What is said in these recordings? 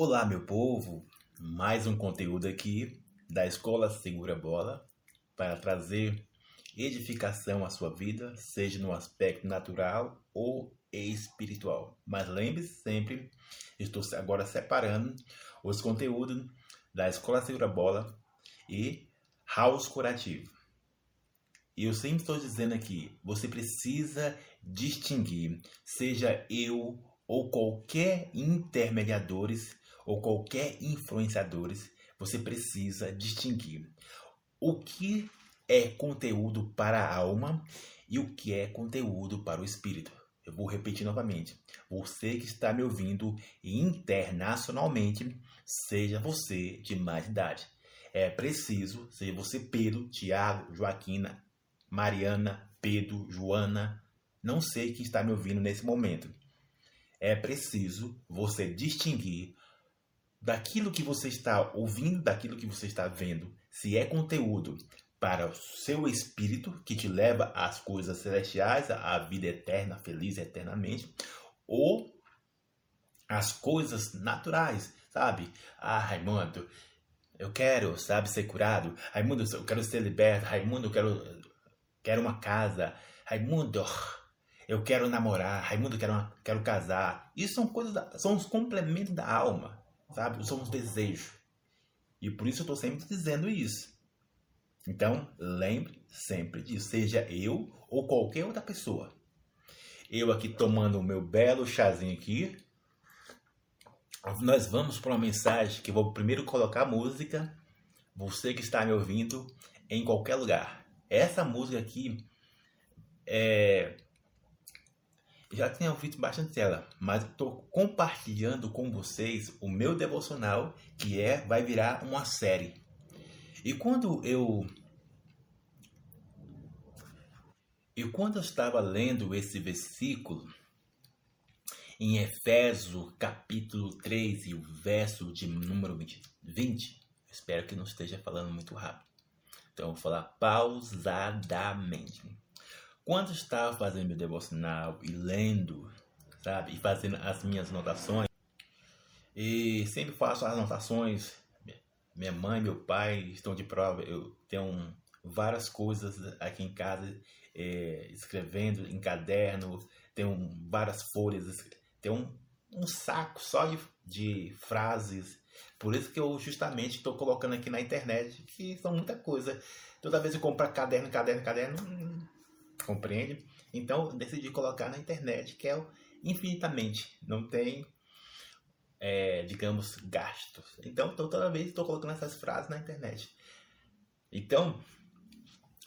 Olá, meu povo! Mais um conteúdo aqui da Escola Segura Bola para trazer edificação à sua vida, seja no aspecto natural ou espiritual. Mas lembre-se sempre, estou agora separando os conteúdos da Escola Segura Bola e House Curativo. E eu sempre estou dizendo aqui, você precisa distinguir, seja eu ou qualquer intermediadores ou qualquer influenciadores, você precisa distinguir o que é conteúdo para a alma e o que é conteúdo para o espírito. Eu vou repetir novamente. Você que está me ouvindo internacionalmente, seja você de mais idade. É preciso, seja você Pedro, Tiago, Joaquina, Mariana, Pedro, Joana, não sei quem está me ouvindo nesse momento. É preciso você distinguir daquilo que você está ouvindo, daquilo que você está vendo, se é conteúdo para o seu espírito que te leva às coisas celestiais, à vida eterna, feliz eternamente, ou as coisas naturais, sabe? Ah, Raimundo, eu quero, sabe, ser curado. Raimundo, eu quero ser liberto. Raimundo, eu quero, quero uma casa. Raimundo, eu quero namorar. Raimundo, eu quero, quero casar. Isso são coisas, são os complementos da alma sabe? São os desejos. E por isso eu estou sempre dizendo isso. Então, lembre sempre disso, seja eu ou qualquer outra pessoa. Eu aqui tomando o meu belo chazinho aqui. Nós vamos para uma mensagem que eu vou primeiro colocar a música. Você que está me ouvindo em qualquer lugar. Essa música aqui é já tinha ouvido bastante ela, mas estou compartilhando com vocês o meu devocional, que é vai virar uma série. E quando eu e quando eu estava lendo esse versículo em Efésios capítulo 3 e o verso de número 20, 20 espero que não esteja falando muito rápido. Então eu vou falar pausadamente. Quando estava fazendo meu devocional e lendo, sabe, e fazendo as minhas anotações, e sempre faço as anotações, minha mãe, meu pai estão de prova, eu tenho várias coisas aqui em casa, é, escrevendo em caderno, tenho várias folhas, tenho um, um saco só de, de frases, por isso que eu justamente estou colocando aqui na internet, que são muita coisa. Toda vez que eu compro caderno, caderno, caderno, hum, compreende? Então decidi colocar na internet, que é infinitamente, não tem, é, digamos, gastos. Então toda vez estou colocando essas frases na internet. Então,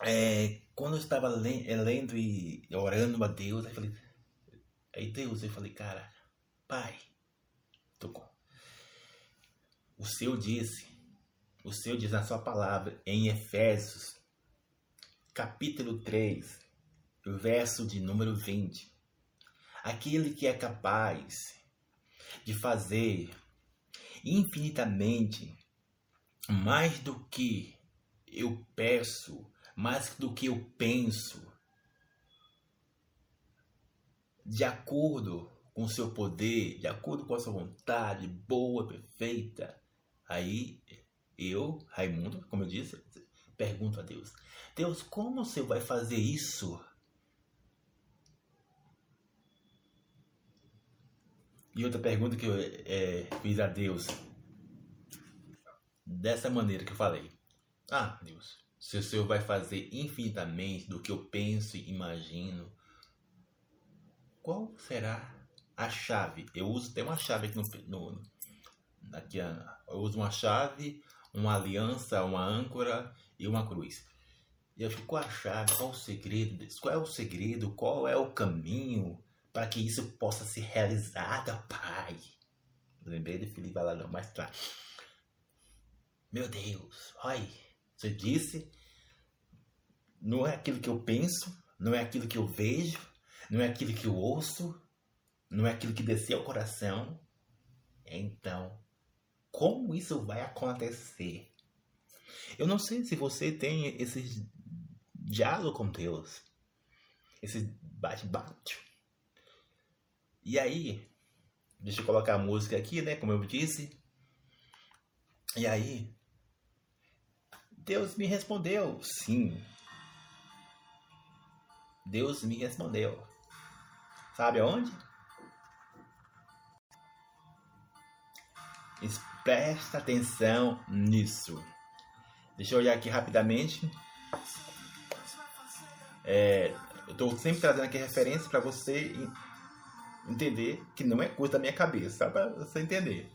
é, quando eu estava é, lendo e orando a Deus, eu falei, aí Deus, eu falei, cara, Pai, tô o Senhor disse, o Senhor diz na sua palavra em Efésios, capítulo 3, o verso de número 20. Aquele que é capaz de fazer infinitamente mais do que eu peço, mais do que eu penso, de acordo com o seu poder, de acordo com a sua vontade boa, perfeita. Aí eu, Raimundo, como eu disse, pergunto a Deus: Deus, como você vai fazer isso? E outra pergunta que eu é, fiz a Deus, dessa maneira que eu falei: Ah, Deus, se o Senhor vai fazer infinitamente do que eu penso e imagino, qual será a chave? Eu uso, tem uma chave aqui no, no aqui, eu uso uma chave, uma aliança, uma âncora e uma cruz. E eu fico, qual a chave? Qual o segredo? Qual é o segredo? Qual é o caminho? Para que isso possa ser realizado, Pai. Lembrei de Felipe Baladão, mas tá. Meu Deus, olha, você disse, não é aquilo que eu penso, não é aquilo que eu vejo, não é aquilo que eu ouço, não é aquilo que desceu ao coração. Então, como isso vai acontecer? Eu não sei se você tem esse diálogo com Deus, esse bate-bate e aí, Deixa eu colocar a música aqui, né? Como eu disse. E aí, Deus me respondeu, sim. Deus me respondeu. Sabe aonde? Presta atenção nisso. Deixa eu olhar aqui rapidamente. É, eu estou sempre trazendo aqui referência para você entender que não é coisa da minha cabeça, para você entender.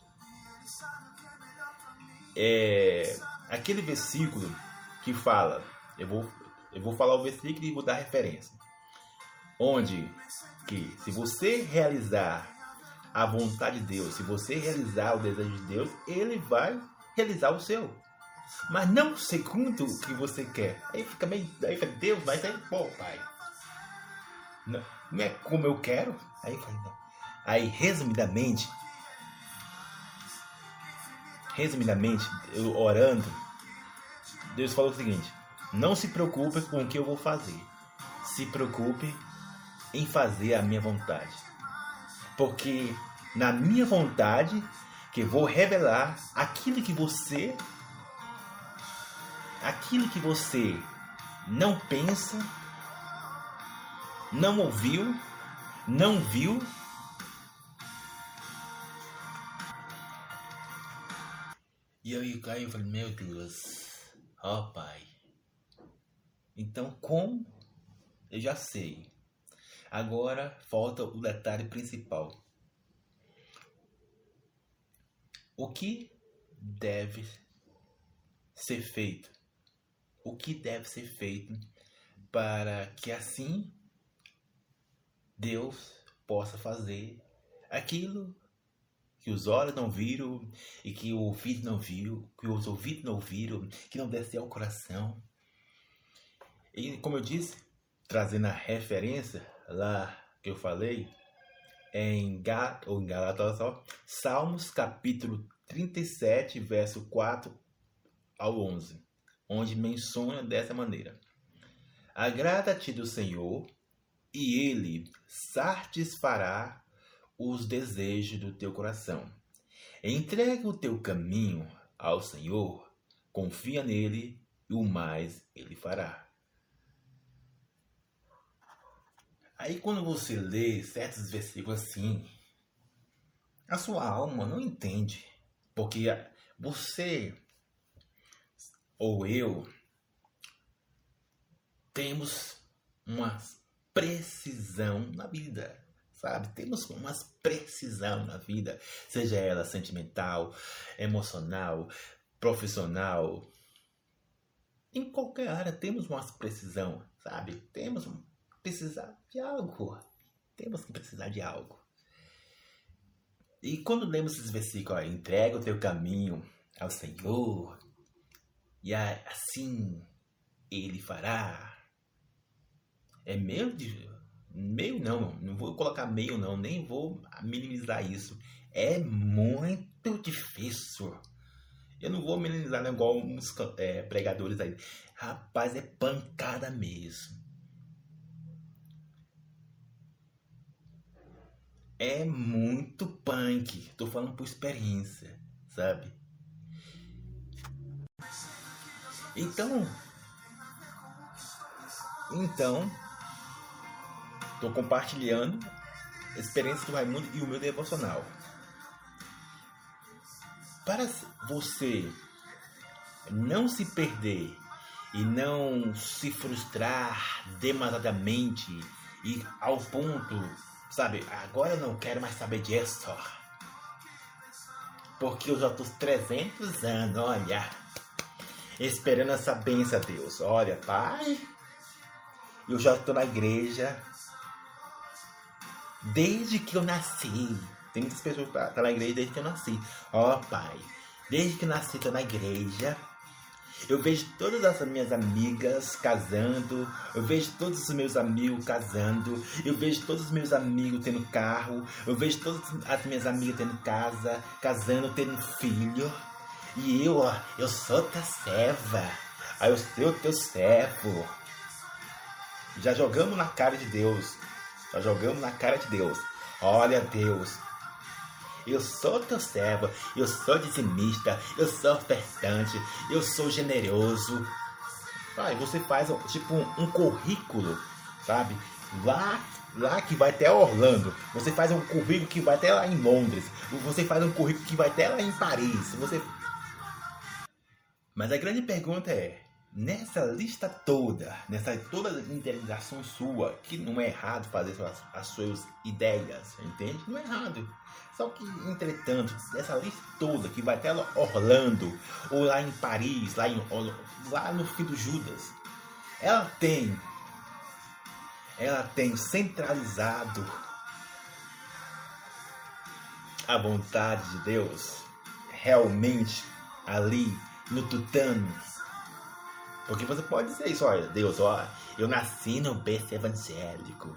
É, aquele versículo que fala, eu vou, eu vou falar o versículo e vou dar referência, onde que se você realizar a vontade de Deus, se você realizar o desejo de Deus, Ele vai realizar o seu. Mas não segundo o que você quer. Aí fica meio. Aí fica, Deus, mas aí, pô, pai. Não, não é como eu quero. Aí, aí resumidamente, resumidamente, eu orando, Deus falou o seguinte: não se preocupe com o que eu vou fazer, se preocupe em fazer a minha vontade, porque na minha vontade que vou revelar aquilo que você, aquilo que você não pensa, não ouviu, não viu E caiu e falei, meu Deus, ó oh, pai. Então como? Eu já sei. Agora falta o detalhe principal. O que deve ser feito? O que deve ser feito para que assim Deus possa fazer aquilo que os olhos não viram e que o ouvido não viu, que os ouvidos não ouviram, que não desceu ao coração. E como eu disse, trazendo a referência lá que eu falei, é em, Gal, ou em Galatas, Salmos capítulo 37, verso 4 ao 11, onde menciona dessa maneira: Agrada-te do Senhor, e ele satisfará os desejos do teu coração. Entrega o teu caminho ao Senhor, confia nele e o mais ele fará. Aí quando você lê certos versículos assim, a sua alma não entende, porque você ou eu temos uma precisão na vida sabe? Temos uma precisão na vida, seja ela sentimental, emocional, profissional. Em qualquer área temos uma precisão, sabe? Temos que precisar de algo. Temos que precisar de algo. E quando lemos esses versículos, entrega o teu caminho ao Senhor, e assim ele fará. É meio de Meio não, não vou colocar meio não, nem vou minimizar isso. É muito difícil. Eu não vou minimizar não, igual uns é, pregadores aí. Rapaz, é pancada mesmo. É muito punk. Tô falando por experiência, sabe? Então. Então, Estou compartilhando a experiência do Raimundo e o meu devocional. Para você não se perder e não se frustrar demasiadamente e ao ponto, sabe, agora eu não quero mais saber disso. Porque eu já estou 300 anos, olha, esperando essa benção Deus. Olha, pai, eu já estou na igreja Desde que eu nasci. Tem muitas pessoas que estão tá na igreja desde que eu nasci. Ó oh, pai, desde que eu nasci tô na igreja. Eu vejo todas as minhas amigas casando, eu vejo todos os meus amigos casando, eu vejo todos os meus amigos tendo carro, eu vejo todas as minhas amigas tendo casa, casando, tendo filho. E eu, ó, eu sou tua serva. Aí eu sou teu servo. Já jogamos na cara de Deus. Nós jogamos na cara de Deus. Olha, Deus, Eu sou teu servo, eu sou dizimista, eu sou ofertante, eu sou generoso. Aí você faz tipo um, um currículo, sabe? Lá lá que vai até Orlando. Você faz um currículo que vai até lá em Londres. Você faz um currículo que vai até lá em Paris. Você Mas a grande pergunta é, nessa lista toda, nessa toda interligação sua, que não é errado fazer as, as suas ideias, entende? Não é errado. Só que, entretanto, essa lista toda que vai até Orlando, ou lá em Paris, lá, em, lá no Filho do Judas, ela tem ela tem centralizado a vontade de Deus realmente ali no tutano. Porque você pode dizer isso, olha, Deus, ó, eu nasci no berço evangélico.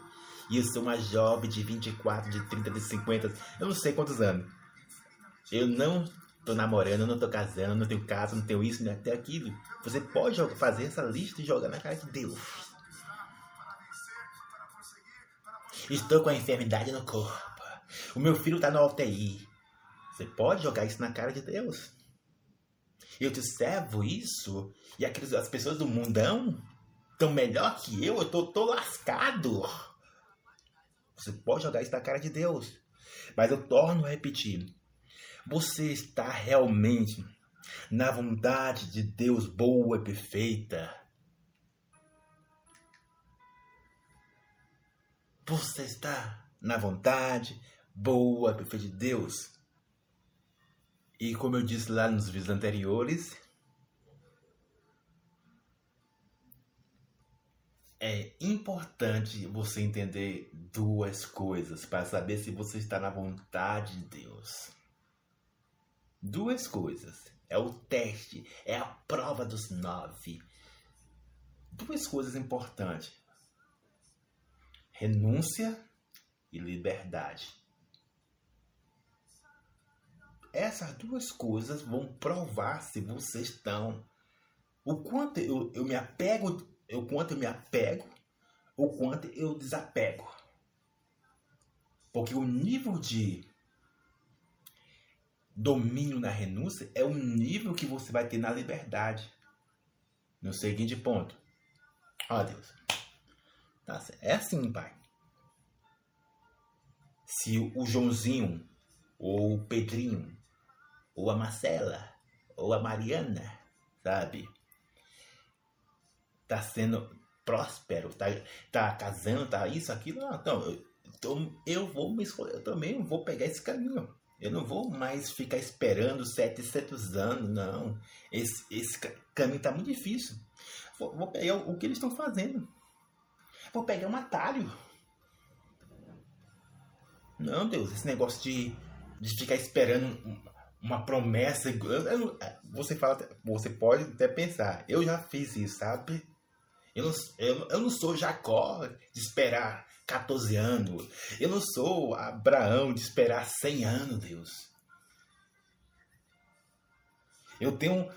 E eu sou uma jovem de 24, de 30, de 50, eu não sei quantos anos. Eu não tô namorando, não tô casando, não tenho casa, não tenho isso, nem até aquilo. Você pode fazer essa lista e jogar na cara de Deus. Estou com a enfermidade no corpo. O meu filho está na UTI. Você pode jogar isso na cara de Deus. Eu te servo isso e aqueles, as pessoas do mundão estão melhor que eu. Eu tô, tô lascado. Você pode jogar isso na cara de Deus. Mas eu torno a repetir. Você está realmente na vontade de Deus boa e perfeita. Você está na vontade boa, perfeita de Deus. E como eu disse lá nos vídeos anteriores, é importante você entender duas coisas para saber se você está na vontade de Deus. Duas coisas. É o teste, é a prova dos nove. Duas coisas importantes renúncia e liberdade. Essas duas coisas vão provar se vocês estão o quanto eu, eu me apego, o quanto eu me apego, o quanto eu desapego. Porque o nível de domínio na renúncia é o nível que você vai ter na liberdade. No seguinte ponto. Ó Deus, Tá é assim, pai. Se o Joãozinho, ou o Pedrinho, ou a Marcela, ou a Mariana, sabe? Tá sendo próspero, tá, tá casando, tá isso, aquilo. Não, então, eu, então, eu vou me escolher, eu também vou pegar esse caminho. Eu não vou mais ficar esperando 700 anos, não. Esse, esse caminho tá muito difícil. Vou, vou pegar o, o que eles estão fazendo. Vou pegar um atalho. Não, Deus, esse negócio de, de ficar esperando uma promessa. Você fala, você pode até pensar, eu já fiz isso, sabe? Eu não, eu, eu não sou Jacó de esperar 14 anos. Eu não sou Abraão de esperar 100 anos, Deus. Eu tenho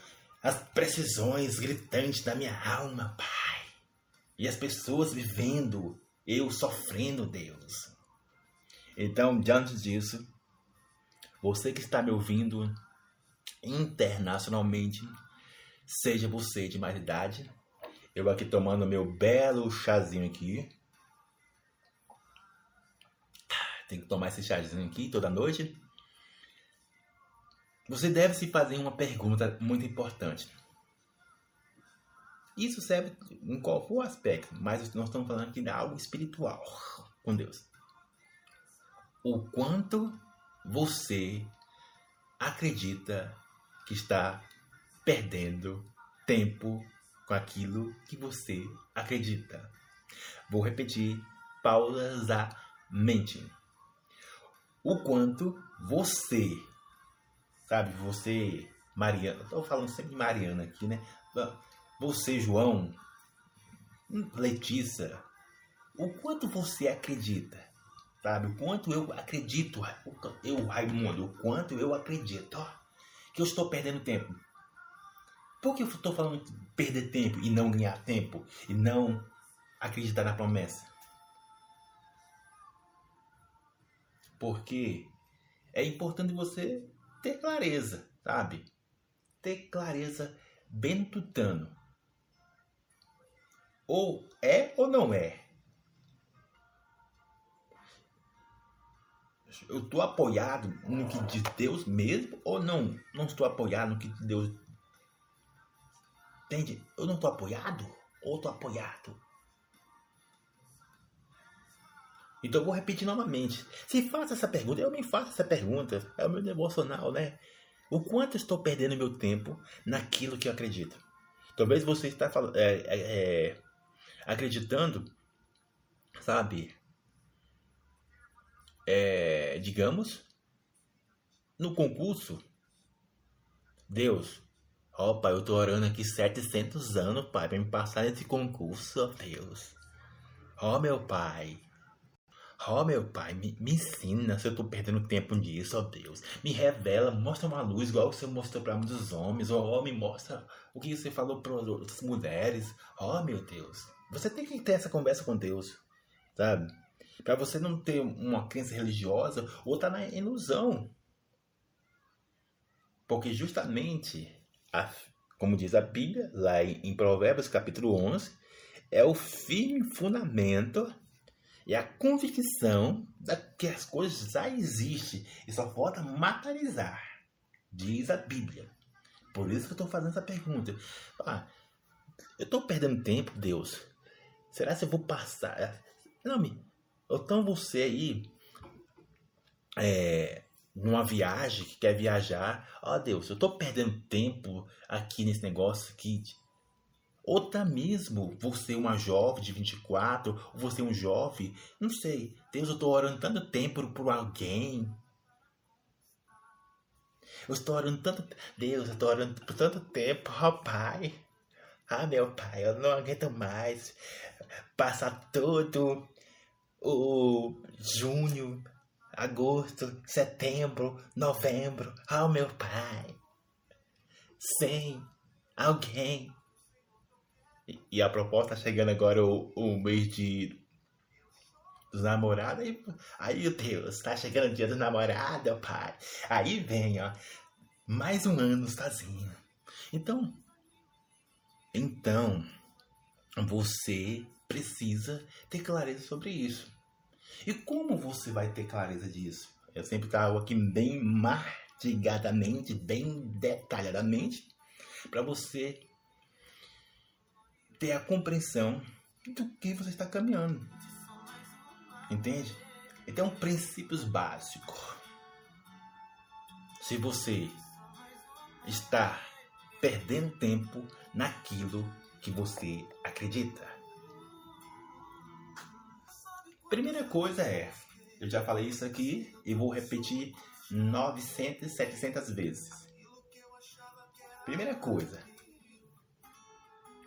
as precisões gritantes da minha alma, Pai. E as pessoas vivendo, eu sofrendo, Deus. Então, diante disso, você que está me ouvindo internacionalmente, seja você de mais idade, eu aqui tomando meu belo chazinho aqui. Tem que tomar esse chazinho aqui toda noite. Você deve se fazer uma pergunta muito importante. Isso serve em qual for aspecto, mas nós estamos falando aqui de algo espiritual com Deus. O quanto você acredita que está perdendo tempo com aquilo que você acredita. Vou repetir pausamente. O quanto você, sabe, você, Mariana, estou falando sempre de Mariana aqui, né? Você, João, Letícia, o quanto você acredita, sabe? O quanto eu acredito, eu, Raimundo, o quanto eu acredito ó, que eu estou perdendo tempo. Por que eu estou falando de perder tempo e não ganhar tempo e não acreditar na promessa? Porque é importante você ter clareza, sabe? Ter clareza bem no tutano. Ou é ou não é. Eu estou apoiado no que diz Deus mesmo ou não? Não estou apoiado no que Deus. Entende? Eu não estou apoiado ou estou apoiado? Então eu vou repetir novamente. Se faça essa pergunta, eu me faço essa pergunta. É o meu devocional, né? O quanto estou perdendo meu tempo naquilo que eu acredito? Talvez você está é, é, é, acreditando, sabe? É, digamos, no concurso. Deus, ó pai, eu tô orando aqui 700 anos, pai, para me passar nesse concurso, ó Deus. Ó meu pai, Ó meu pai, me, me, ensina se eu tô perdendo tempo nisso, ó Deus. Me revela, mostra uma luz igual você mostrou para muitos homens. Ó, oh, me mostra o que você falou para outras mulheres. Ó meu Deus. Você tem que ter essa conversa com Deus, sabe? Para você não ter uma crença religiosa ou tá na ilusão. Porque justamente, a, como diz a Bíblia, lá em Provérbios capítulo 11, é o firme fundamento e a convicção de que as coisas já existem e só falta materializar, diz a Bíblia. Por isso que eu estou fazendo essa pergunta. Ah, eu estou perdendo tempo, Deus. Será que eu vou passar? Não, me. Então você aí, é, numa viagem, que quer viajar, ó oh, Deus, eu estou perdendo tempo aqui nesse negócio aqui Outra mesmo, você uma jovem de 24, ou você um jovem, não sei. Deus, eu estou orando tanto tempo por alguém. Eu estou orando tanto. Deus, eu estou orando por tanto tempo, ó oh, Pai. Ah, meu Pai, eu não aguento mais passar todo o junho, agosto, setembro, novembro. Ah, oh, meu Pai. Sem alguém e a proposta tá chegando agora o, o mês de dos namorados. Aí, aí, Deus, tá chegando o dia do namorado, pai. Aí vem, ó, mais um ano sozinho. Então, então, você precisa ter clareza sobre isso. E como você vai ter clareza disso? Eu sempre trago aqui bem mastigadamente, bem detalhadamente, para você ter a compreensão do que você está caminhando. Entende? Então, princípios básicos. Se você está perdendo tempo naquilo que você acredita. Primeira coisa é, eu já falei isso aqui e vou repetir 900, 700 vezes. Primeira coisa,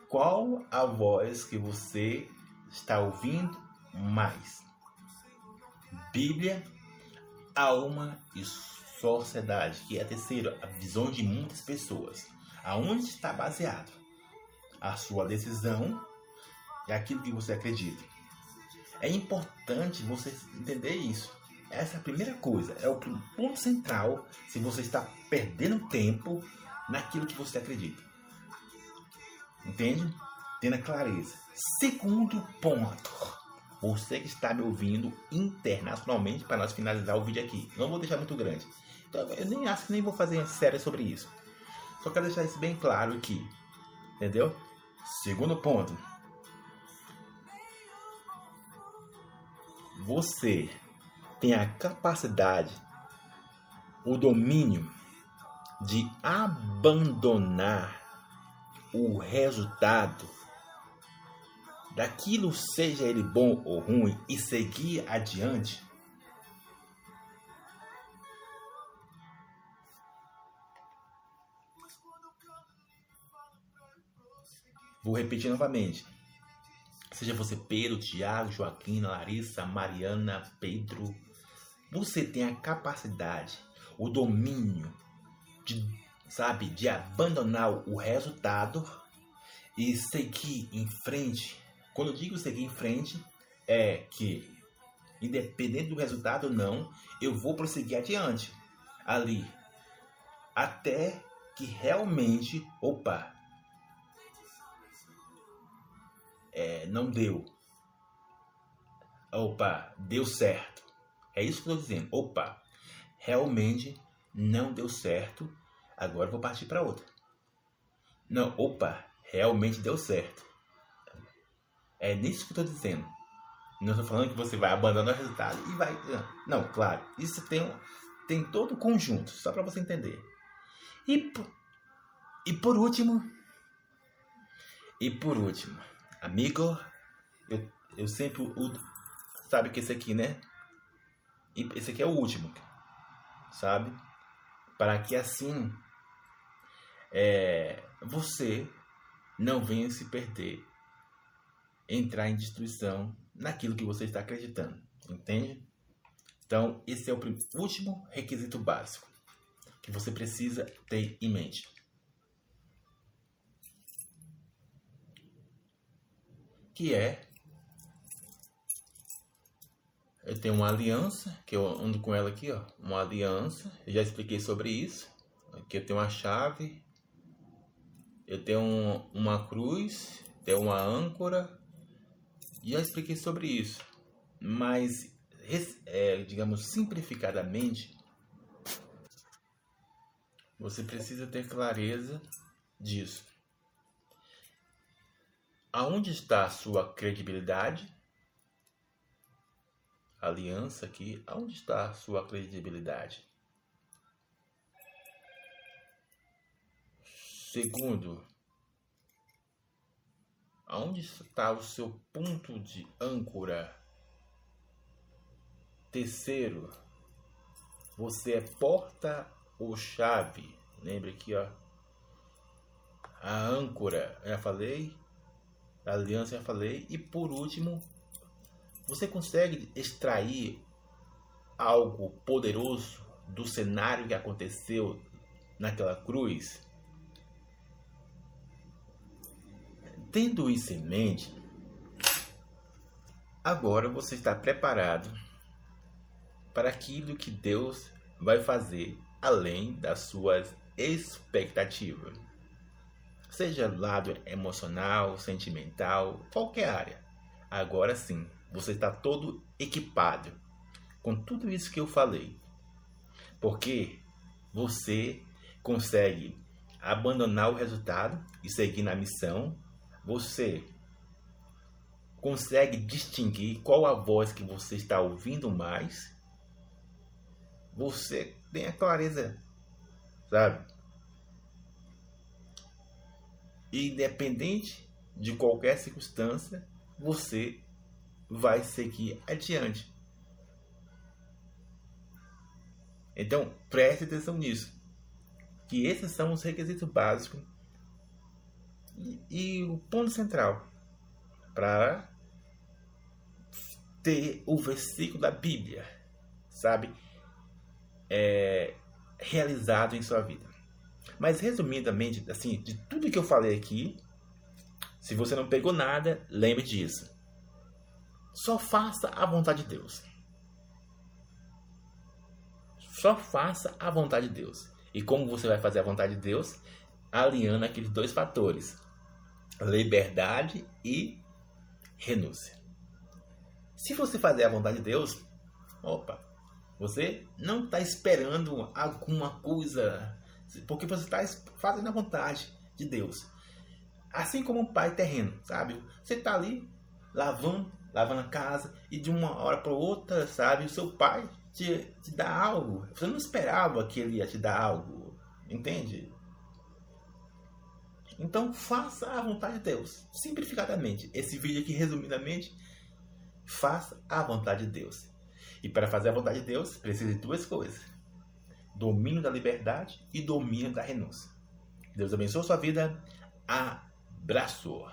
qual a voz que você está ouvindo mais? Bíblia, alma e sociedade, que é a terceira, a visão de muitas pessoas. Aonde está baseado a sua decisão e aquilo que você acredita? É importante você entender isso. Essa é a primeira coisa, é o ponto central se você está perdendo tempo naquilo que você acredita. Entende? Tendo clareza. Segundo ponto. Você que está me ouvindo internacionalmente para nós finalizar o vídeo aqui. Não vou deixar muito grande. Então, eu nem acho que nem vou fazer série sobre isso. Só quero deixar isso bem claro aqui. Entendeu? Segundo ponto. Você tem a capacidade, o domínio de abandonar o resultado daquilo, seja ele bom ou ruim, e seguir adiante, Vou repetir novamente. Seja você Pedro, Tiago, Joaquim, Larissa, Mariana, Pedro, você tem a capacidade, o domínio de sabe, de abandonar o resultado e seguir em frente. Quando eu digo seguir em frente, é que independente do resultado ou não, eu vou prosseguir adiante ali até que realmente, opa, é, não deu. Opa, deu certo. É isso que eu estou dizendo. Opa, realmente não deu certo. Agora vou partir para outra. Não, opa, realmente deu certo. É nisso que eu estou dizendo. Não estou falando que você vai abandonar o resultado e vai. Não, claro. Isso tem, tem todo o conjunto, só para você entender. E, e por último. E por último, amigo, eu, eu sempre. Sabe que esse aqui, né? E esse aqui é o último, sabe? Para que assim é, você não venha se perder, entrar em destruição naquilo que você está acreditando, entende? Então, esse é o último requisito básico que você precisa ter em mente. Que é eu tenho uma aliança, que eu ando com ela aqui, ó, uma aliança. Eu já expliquei sobre isso. Aqui eu tenho uma chave, eu tenho um, uma cruz, tenho uma âncora. Já expliquei sobre isso. Mas, é, digamos, simplificadamente, você precisa ter clareza disso. Aonde está a sua credibilidade? Aliança aqui, aonde está a sua credibilidade? Segundo, aonde está o seu ponto de âncora? Terceiro, você é porta ou chave? Lembre aqui, ó. A âncora, já falei. Aliança, já falei. E por último, você consegue extrair algo poderoso do cenário que aconteceu naquela cruz? Tendo isso em mente, agora você está preparado para aquilo que Deus vai fazer além das suas expectativas. Seja lado emocional, sentimental, qualquer área. Agora sim, você está todo equipado com tudo isso que eu falei. Porque você consegue abandonar o resultado e seguir na missão você consegue distinguir qual a voz que você está ouvindo mais? Você tem a clareza, sabe? Independente de qualquer circunstância, você vai seguir adiante. Então, preste atenção nisso. Que esses são os requisitos básicos e, e o ponto central para ter o versículo da Bíblia, sabe, é, realizado em sua vida. Mas resumidamente, assim, de tudo que eu falei aqui, se você não pegou nada, lembre disso. Só faça a vontade de Deus. Só faça a vontade de Deus. E como você vai fazer a vontade de Deus? Alinhando aqueles dois fatores: liberdade e renúncia. Se você fazer a vontade de Deus, opa, você não está esperando alguma coisa, porque você está fazendo a vontade de Deus. Assim como um pai terreno, sabe? Você está ali lavando, lavando a casa e de uma hora para outra, sabe? O seu pai te, te dá algo. Você não esperava que ele ia te dar algo, entende? Então faça a vontade de Deus. Simplificadamente. Esse vídeo aqui, resumidamente, faça a vontade de Deus. E para fazer a vontade de Deus, precisa de duas coisas: domínio da liberdade e domínio da renúncia. Deus abençoe a sua vida. Abraço.